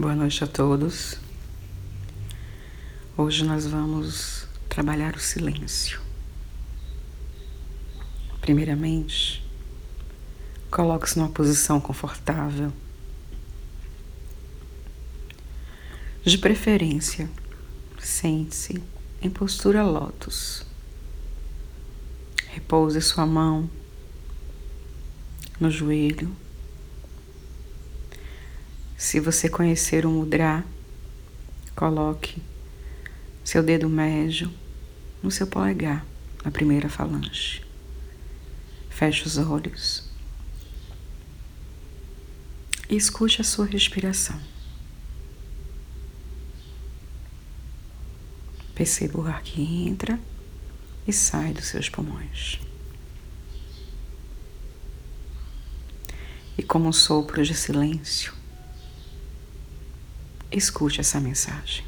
Boa noite a todos. Hoje nós vamos trabalhar o silêncio. Primeiramente, coloque-se numa posição confortável. De preferência, sente-se em postura lótus. Repouse sua mão no joelho se você conhecer o mudra, coloque seu dedo médio no seu polegar, na primeira falange. Feche os olhos e escute a sua respiração. Perceba o ar que entra e sai dos seus pulmões. E como um sopro de silêncio, Escute essa mensagem.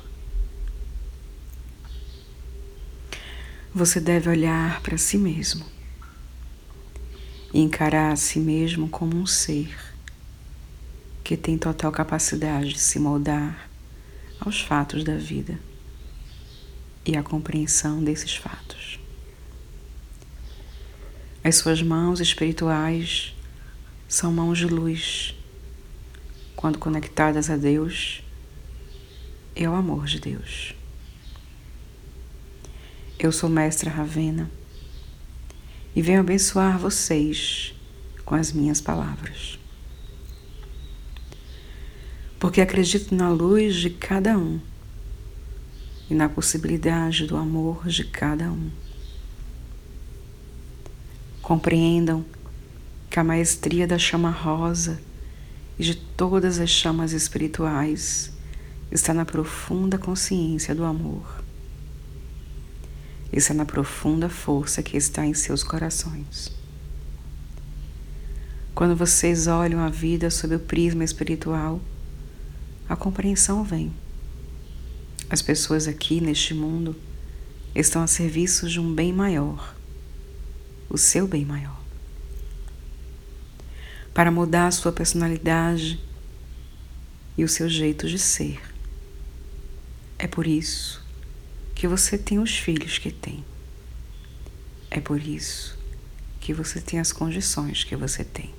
Você deve olhar para si mesmo e encarar a si mesmo como um ser que tem total capacidade de se moldar aos fatos da vida e à compreensão desses fatos. As suas mãos espirituais são mãos de luz. Quando conectadas a Deus, é o amor de Deus. Eu sou Mestra Ravena e venho abençoar vocês com as minhas palavras. Porque acredito na luz de cada um e na possibilidade do amor de cada um. Compreendam que a maestria da chama rosa e de todas as chamas espirituais está na profunda consciência do amor. Está na profunda força que está em seus corações. Quando vocês olham a vida sob o prisma espiritual, a compreensão vem. As pessoas aqui neste mundo estão a serviço de um bem maior, o seu bem maior. Para mudar a sua personalidade e o seu jeito de ser. É por isso que você tem os filhos que tem. É por isso que você tem as condições que você tem.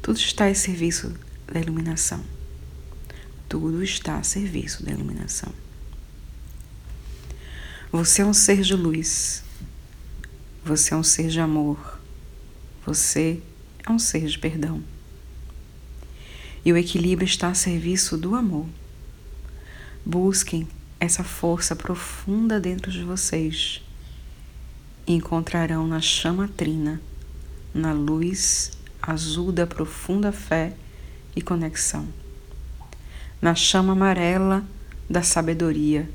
Tudo está a serviço da iluminação. Tudo está a serviço da iluminação. Você é um ser de luz. Você é um ser de amor. Você é um ser de perdão. E o equilíbrio está a serviço do amor. Busquem essa força profunda dentro de vocês e encontrarão na chama trina, na luz azul da profunda fé e conexão, na chama amarela da sabedoria,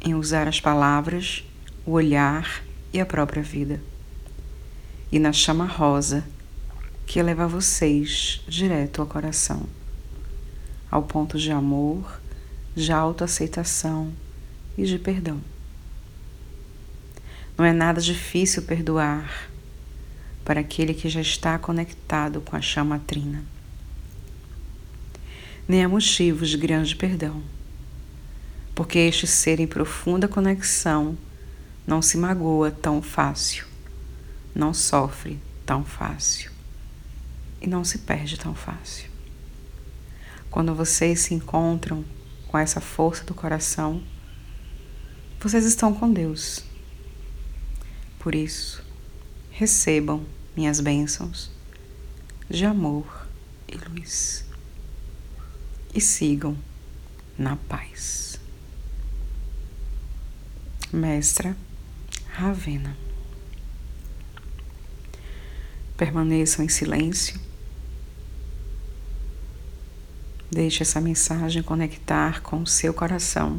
em usar as palavras, o olhar e a própria vida, e na chama rosa que leva vocês direto ao coração, ao ponto de amor de autoaceitação e de perdão. Não é nada difícil perdoar para aquele que já está conectado com a chama trina. Nem há motivos de grande perdão, porque este ser em profunda conexão não se magoa tão fácil, não sofre tão fácil e não se perde tão fácil. Quando vocês se encontram com essa força do coração, vocês estão com Deus. Por isso, recebam minhas bênçãos de amor e luz e sigam na paz. Mestra Ravena. Permaneçam em silêncio Deixe essa mensagem conectar com o seu coração.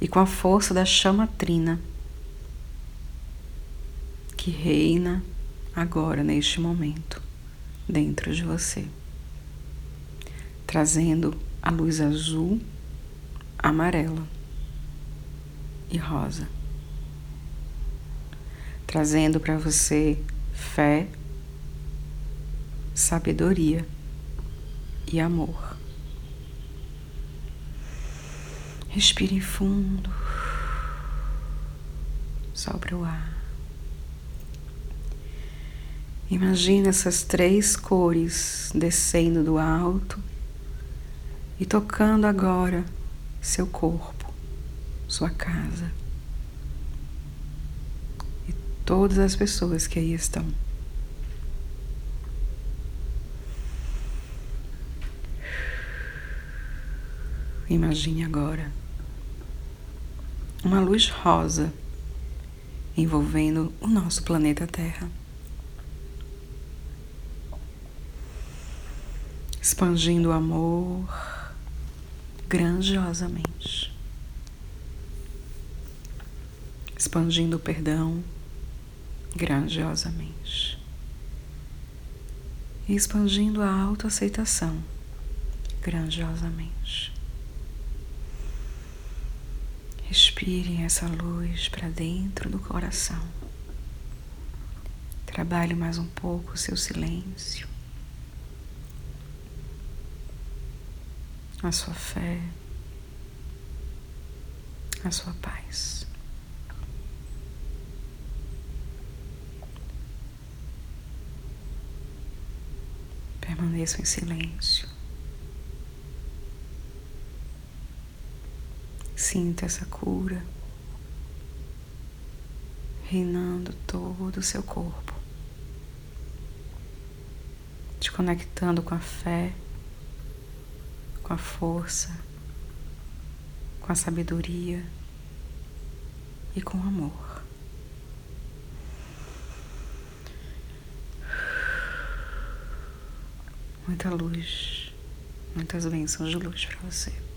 E com a força da chama trina que reina agora neste momento dentro de você, trazendo a luz azul, amarela e rosa, trazendo para você fé, sabedoria e amor. Respire fundo. Sobre o ar. Imagina essas três cores descendo do alto e tocando agora seu corpo, sua casa e todas as pessoas que aí estão. Imagine agora uma luz rosa envolvendo o nosso planeta Terra. Expandindo o amor grandiosamente. Expandindo o perdão grandiosamente. E expandindo a autoaceitação grandiosamente. Respire essa luz para dentro do coração. Trabalhe mais um pouco o seu silêncio, a sua fé, a sua paz. Permaneça em silêncio. Sinta essa cura reinando todo o seu corpo, te conectando com a fé, com a força, com a sabedoria e com o amor. Muita luz, muitas bênçãos de luz para você.